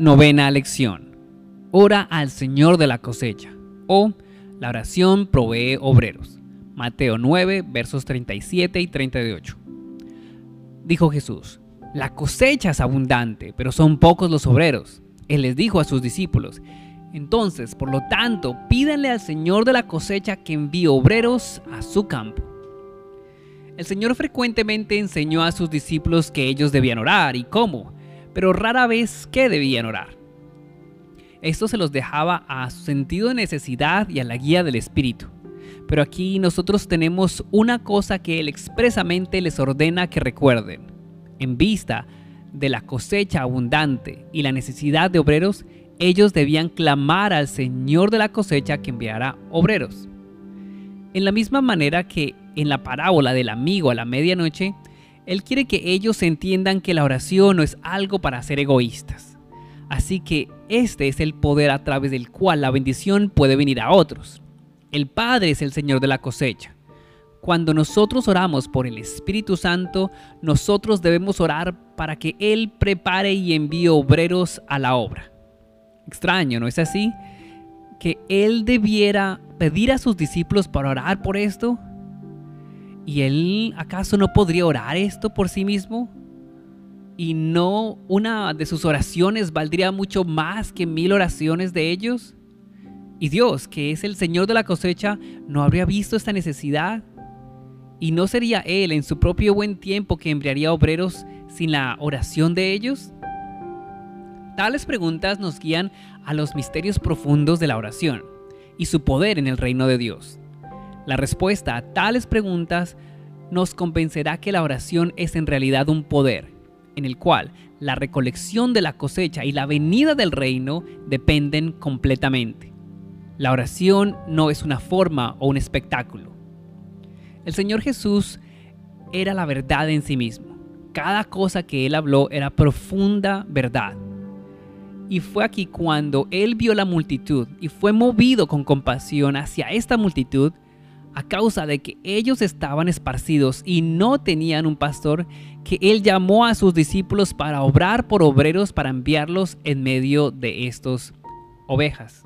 Novena lección. Ora al Señor de la cosecha. O la oración provee obreros. Mateo 9, versos 37 y 38. Dijo Jesús, la cosecha es abundante, pero son pocos los obreros. Él les dijo a sus discípulos, entonces, por lo tanto, pídanle al Señor de la cosecha que envíe obreros a su campo. El Señor frecuentemente enseñó a sus discípulos que ellos debían orar y cómo pero rara vez que debían orar. Esto se los dejaba a su sentido de necesidad y a la guía del Espíritu. Pero aquí nosotros tenemos una cosa que Él expresamente les ordena que recuerden. En vista de la cosecha abundante y la necesidad de obreros, ellos debían clamar al Señor de la cosecha que enviara obreros. En la misma manera que en la parábola del amigo a la medianoche, él quiere que ellos entiendan que la oración no es algo para ser egoístas. Así que este es el poder a través del cual la bendición puede venir a otros. El Padre es el Señor de la cosecha. Cuando nosotros oramos por el Espíritu Santo, nosotros debemos orar para que Él prepare y envíe obreros a la obra. Extraño, ¿no es así? Que Él debiera pedir a sus discípulos para orar por esto. ¿Y él acaso no podría orar esto por sí mismo? ¿Y no una de sus oraciones valdría mucho más que mil oraciones de ellos? ¿Y Dios, que es el Señor de la cosecha, no habría visto esta necesidad? ¿Y no sería Él en su propio buen tiempo que enviaría obreros sin la oración de ellos? Tales preguntas nos guían a los misterios profundos de la oración y su poder en el reino de Dios. La respuesta a tales preguntas nos convencerá que la oración es en realidad un poder, en el cual la recolección de la cosecha y la venida del reino dependen completamente. La oración no es una forma o un espectáculo. El Señor Jesús era la verdad en sí mismo. Cada cosa que Él habló era profunda verdad. Y fue aquí cuando Él vio la multitud y fue movido con compasión hacia esta multitud a causa de que ellos estaban esparcidos y no tenían un pastor, que él llamó a sus discípulos para obrar por obreros para enviarlos en medio de estos ovejas.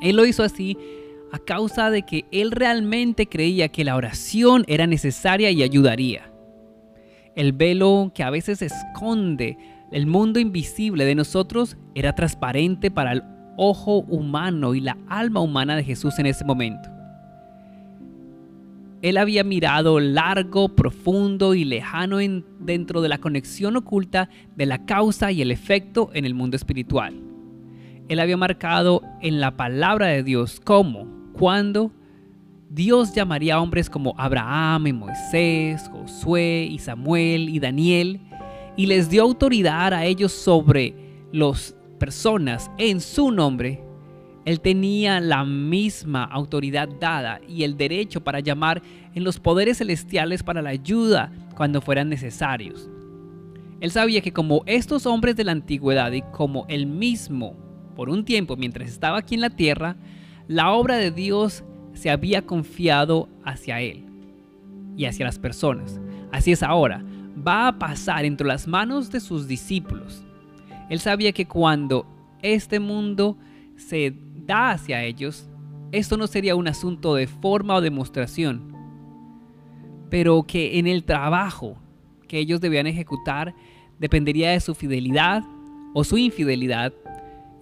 Él lo hizo así a causa de que él realmente creía que la oración era necesaria y ayudaría. El velo que a veces esconde el mundo invisible de nosotros era transparente para el ojo humano y la alma humana de Jesús en ese momento. Él había mirado largo, profundo y lejano en, dentro de la conexión oculta de la causa y el efecto en el mundo espiritual. Él había marcado en la palabra de Dios cómo, cuándo Dios llamaría a hombres como Abraham y Moisés, Josué y Samuel y Daniel, y les dio autoridad a ellos sobre las personas en su nombre él tenía la misma autoridad dada y el derecho para llamar en los poderes celestiales para la ayuda cuando fueran necesarios. Él sabía que como estos hombres de la antigüedad y como él mismo, por un tiempo mientras estaba aquí en la tierra, la obra de Dios se había confiado hacia él y hacia las personas. Así es ahora, va a pasar entre las manos de sus discípulos. Él sabía que cuando este mundo se hacia ellos, esto no sería un asunto de forma o demostración, pero que en el trabajo que ellos debían ejecutar dependería de su fidelidad o su infidelidad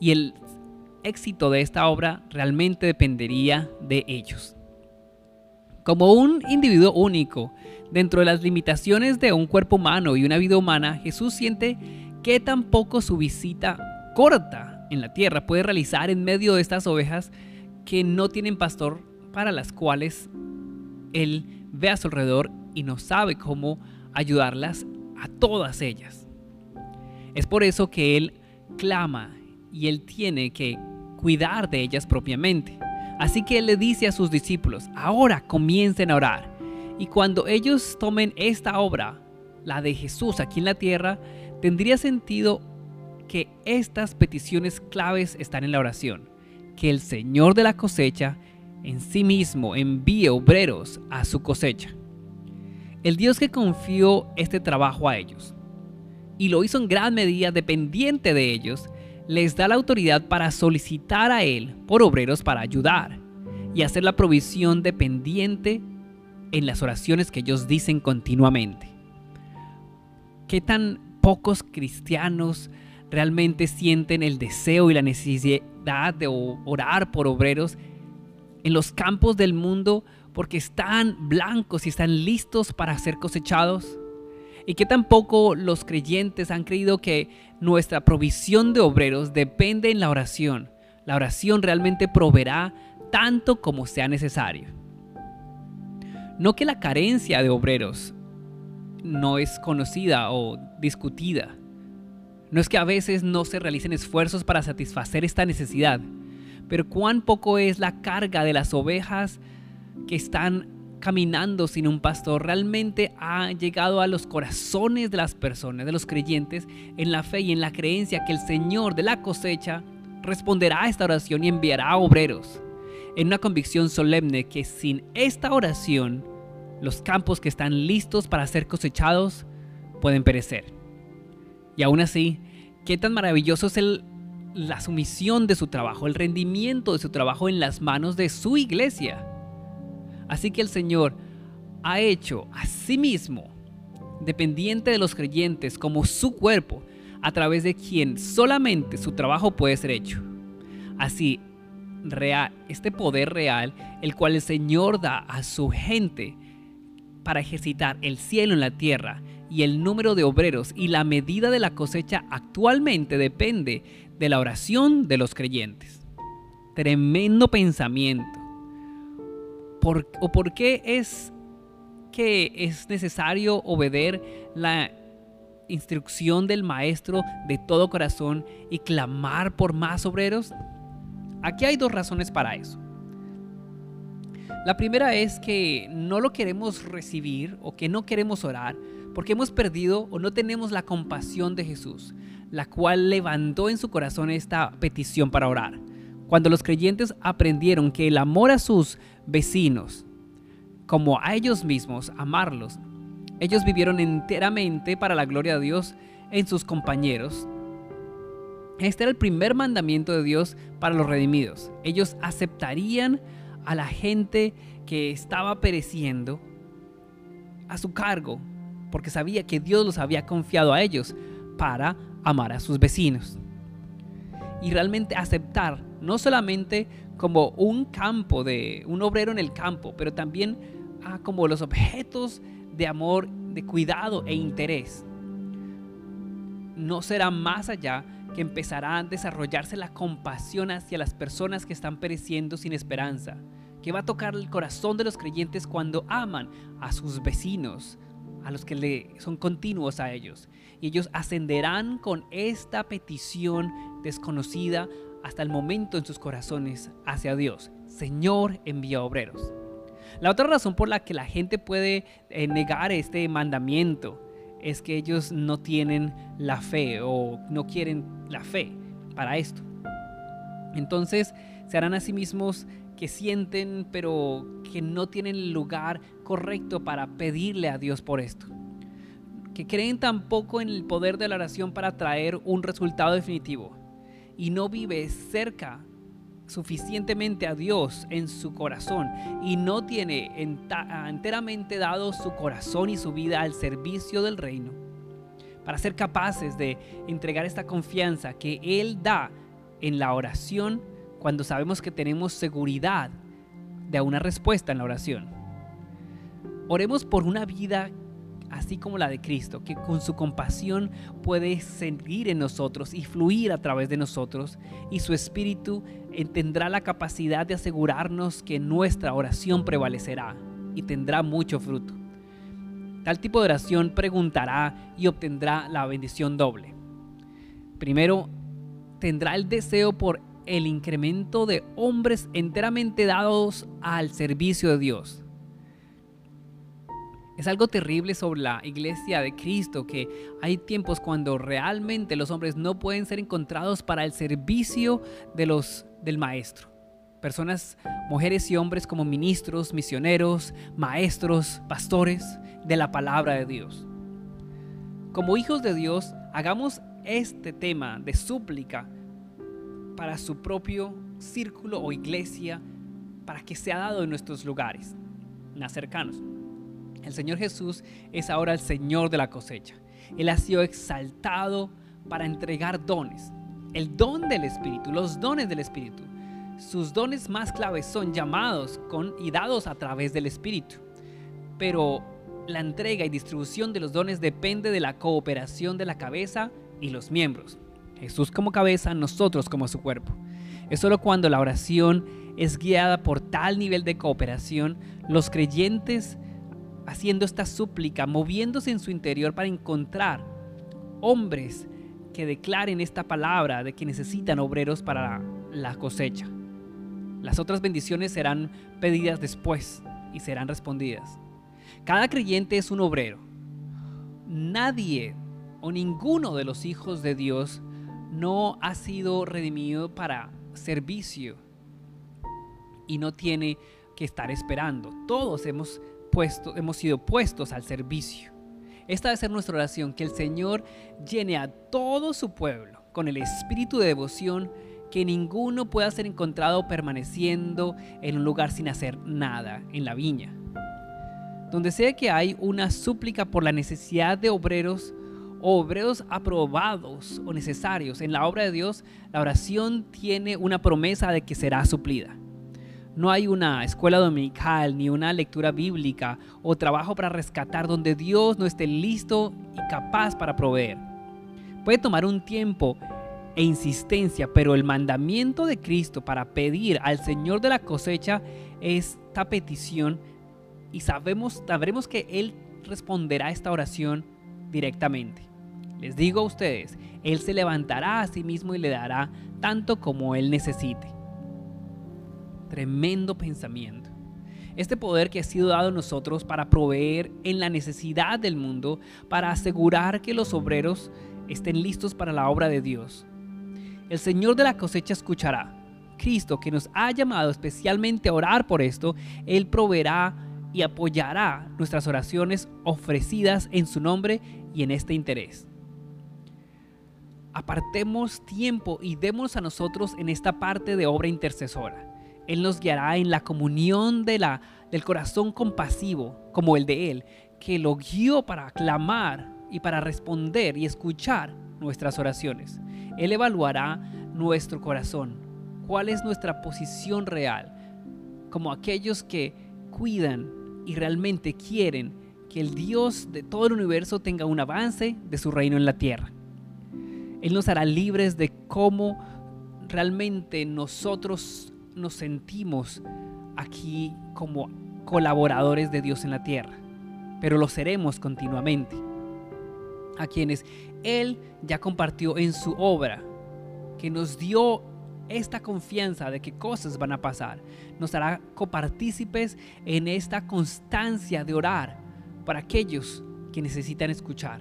y el éxito de esta obra realmente dependería de ellos. Como un individuo único, dentro de las limitaciones de un cuerpo humano y una vida humana, Jesús siente que tampoco su visita corta en la tierra puede realizar en medio de estas ovejas que no tienen pastor, para las cuales Él ve a su alrededor y no sabe cómo ayudarlas a todas ellas. Es por eso que Él clama y Él tiene que cuidar de ellas propiamente. Así que Él le dice a sus discípulos, ahora comiencen a orar. Y cuando ellos tomen esta obra, la de Jesús aquí en la tierra, tendría sentido que estas peticiones claves están en la oración. Que el Señor de la cosecha en sí mismo envíe obreros a su cosecha. El Dios que confió este trabajo a ellos. y lo hizo en gran medida dependiente de ellos, les da la autoridad para solicitar a Él por obreros para ayudar y hacer la provisión dependiente en las oraciones que ellos dicen continuamente. ¿Qué tan pocos cristianos realmente sienten el deseo y la necesidad de orar por obreros en los campos del mundo porque están blancos y están listos para ser cosechados? y que tampoco los creyentes han creído que nuestra provisión de obreros depende en la oración. La oración realmente proveerá tanto como sea necesario. No que la carencia de obreros no es conocida o discutida. No es que a veces no se realicen esfuerzos para satisfacer esta necesidad, pero cuán poco es la carga de las ovejas que están caminando sin un pastor realmente ha llegado a los corazones de las personas, de los creyentes, en la fe y en la creencia que el Señor de la cosecha responderá a esta oración y enviará obreros. En una convicción solemne que sin esta oración, los campos que están listos para ser cosechados pueden perecer. Y aún así, qué tan maravilloso es la sumisión de su trabajo, el rendimiento de su trabajo en las manos de su iglesia Así que el Señor ha hecho a sí mismo dependiente de los creyentes como su cuerpo, a través de quien solamente su trabajo puede ser hecho. Así, real, este poder real, el cual el Señor da a su gente para ejercitar el cielo en la tierra y el número de obreros y la medida de la cosecha actualmente depende de la oración de los creyentes. Tremendo pensamiento o por qué es que es necesario obedecer la instrucción del maestro de todo corazón y clamar por más obreros? Aquí hay dos razones para eso. La primera es que no lo queremos recibir o que no queremos orar porque hemos perdido o no tenemos la compasión de Jesús, la cual levantó en su corazón esta petición para orar. Cuando los creyentes aprendieron que el amor a sus vecinos, como a ellos mismos, amarlos, ellos vivieron enteramente para la gloria de Dios en sus compañeros. Este era el primer mandamiento de Dios para los redimidos. Ellos aceptarían a la gente que estaba pereciendo a su cargo, porque sabía que Dios los había confiado a ellos para amar a sus vecinos. Y realmente aceptar no solamente como un campo de un obrero en el campo, pero también ah, como los objetos de amor, de cuidado e interés. No será más allá que empezará a desarrollarse la compasión hacia las personas que están pereciendo sin esperanza, que va a tocar el corazón de los creyentes cuando aman a sus vecinos, a los que le son continuos a ellos. Y ellos ascenderán con esta petición desconocida hasta el momento en sus corazones hacia Dios. Señor, envía obreros. La otra razón por la que la gente puede eh, negar este mandamiento es que ellos no tienen la fe o no quieren la fe para esto. Entonces se harán a sí mismos que sienten pero que no tienen el lugar correcto para pedirle a Dios por esto. Que creen tampoco en el poder de la oración para traer un resultado definitivo. Y no vive cerca suficientemente a Dios en su corazón. Y no tiene enteramente dado su corazón y su vida al servicio del reino, para ser capaces de entregar esta confianza que Él da en la oración cuando sabemos que tenemos seguridad de una respuesta en la oración. Oremos por una vida así como la de Cristo, que con su compasión puede seguir en nosotros y fluir a través de nosotros, y su Espíritu tendrá la capacidad de asegurarnos que nuestra oración prevalecerá y tendrá mucho fruto. Tal tipo de oración preguntará y obtendrá la bendición doble. Primero, tendrá el deseo por el incremento de hombres enteramente dados al servicio de Dios es algo terrible sobre la iglesia de Cristo que hay tiempos cuando realmente los hombres no pueden ser encontrados para el servicio de los, del maestro. Personas, mujeres y hombres como ministros, misioneros, maestros, pastores de la palabra de Dios. Como hijos de Dios, Hagamos este tema de súplica para su propio círculo o iglesia, para que sea dado en nuestros lugares más cercanos. El Señor Jesús es ahora el Señor de la cosecha. Él ha sido exaltado para entregar dones. El don del Espíritu, los dones del Espíritu. Sus dones más claves son llamados con, y dados a través del Espíritu. Pero la entrega y distribución de los dones depende de la cooperación de la cabeza y los miembros. Jesús como cabeza, nosotros como su cuerpo. Es solo cuando la oración es guiada por tal nivel de cooperación, los creyentes haciendo esta súplica, moviéndose en su interior para encontrar hombres que declaren esta palabra de que necesitan obreros para la cosecha. Las otras bendiciones serán pedidas después y serán respondidas. Cada creyente es un obrero. Nadie o ninguno de los hijos de Dios no ha sido redimido para servicio y no tiene que estar esperando. Todos hemos, puesto, hemos sido puestos al servicio. Esta debe ser nuestra oración, que el Señor llene a todo su pueblo con el espíritu de devoción, que ninguno pueda ser encontrado permaneciendo en un lugar sin hacer nada en la viña. Donde sea que hay una súplica por la necesidad de obreros, obreros aprobados o necesarios en la obra de Dios, la oración tiene una promesa de que será suplida. No hay una escuela dominical ni una lectura bíblica o trabajo para rescatar donde Dios no esté listo y capaz para proveer. Puede tomar un tiempo e insistencia, pero el mandamiento de Cristo para pedir al Señor de la cosecha esta petición y sabemos, sabremos que Él responderá a esta oración directamente. Les digo a ustedes, Él se levantará a sí mismo y le dará tanto como Él necesite. Tremendo pensamiento. Este poder que ha sido dado a nosotros para proveer en la necesidad del mundo, para asegurar que los obreros estén listos para la obra de Dios. El Señor de la cosecha escuchará. Cristo, que nos ha llamado especialmente a orar por esto, Él proveerá y apoyará nuestras oraciones ofrecidas en su nombre y en este interés. Apartemos tiempo y demos a nosotros en esta parte de obra intercesora. Él nos guiará en la comunión de la, del corazón compasivo, como el de Él, que lo guió para clamar y para responder y escuchar nuestras oraciones. Él evaluará nuestro corazón, cuál es nuestra posición real, como aquellos que cuidan y realmente quieren que el Dios de todo el universo tenga un avance de su reino en la tierra. Él nos hará libres de cómo realmente nosotros nos sentimos aquí como colaboradores de Dios en la tierra, pero lo seremos continuamente. A quienes Él ya compartió en su obra, que nos dio esta confianza de que cosas van a pasar, nos hará copartícipes en esta constancia de orar para aquellos que necesitan escuchar,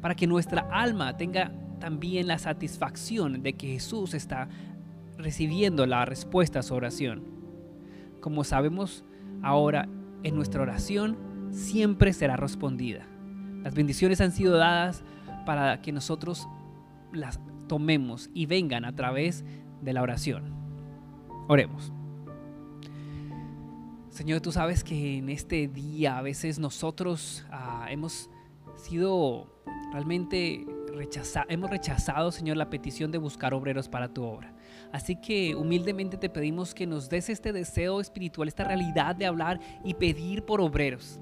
para que nuestra alma tenga también la satisfacción de que Jesús está recibiendo la respuesta a su oración. Como sabemos ahora, en nuestra oración siempre será respondida. Las bendiciones han sido dadas para que nosotros las tomemos y vengan a través de la oración. Oremos. Señor, tú sabes que en este día a veces nosotros ah, hemos sido realmente hemos rechazado, Señor, la petición de buscar obreros para tu obra. Así que humildemente te pedimos que nos des este deseo espiritual, esta realidad de hablar y pedir por obreros.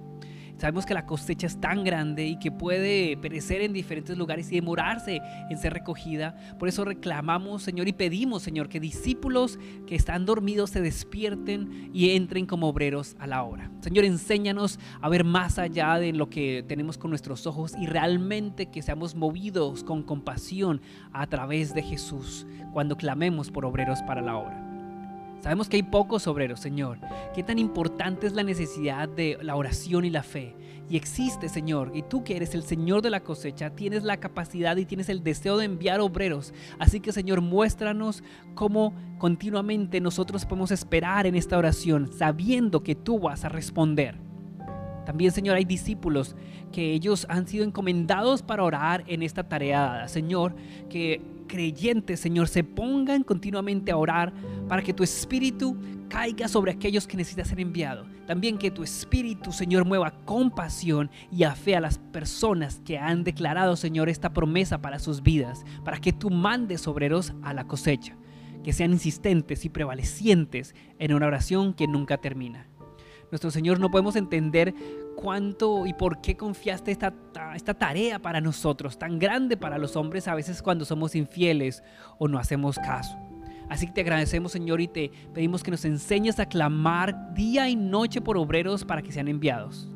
Sabemos que la cosecha es tan grande y que puede perecer en diferentes lugares y demorarse en ser recogida. Por eso reclamamos, Señor, y pedimos, Señor, que discípulos que están dormidos se despierten y entren como obreros a la obra. Señor, enséñanos a ver más allá de lo que tenemos con nuestros ojos y realmente que seamos movidos con compasión a través de Jesús cuando clamemos por obreros para la obra. Sabemos que hay pocos obreros, Señor. Qué tan importante es la necesidad de la oración y la fe. Y existe, Señor, y tú que eres el Señor de la cosecha, tienes la capacidad y tienes el deseo de enviar obreros. Así que, Señor, muéstranos cómo continuamente nosotros podemos esperar en esta oración, sabiendo que tú vas a responder. También, Señor, hay discípulos que ellos han sido encomendados para orar en esta tarea dada. Señor, que creyentes, Señor, se pongan continuamente a orar para que tu espíritu caiga sobre aquellos que necesitan ser enviado. También que tu espíritu, Señor, mueva compasión y a fe a las personas que han declarado, Señor, esta promesa para sus vidas, para que tú mandes obreros a la cosecha, que sean insistentes y prevalecientes en una oración que nunca termina. Nuestro Señor, no podemos entender cuánto y por qué confiaste esta, esta tarea para nosotros, tan grande para los hombres a veces cuando somos infieles o no hacemos caso. Así que te agradecemos, Señor, y te pedimos que nos enseñes a clamar día y noche por obreros para que sean enviados.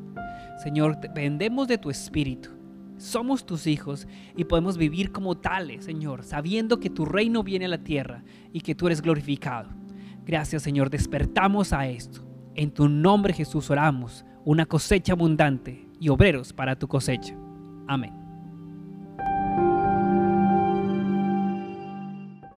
Señor, dependemos de tu espíritu. Somos tus hijos y podemos vivir como tales, Señor, sabiendo que tu reino viene a la tierra y que tú eres glorificado. Gracias, Señor, despertamos a esto. En tu nombre, Jesús, oramos una cosecha abundante y obreros para tu cosecha. Amén.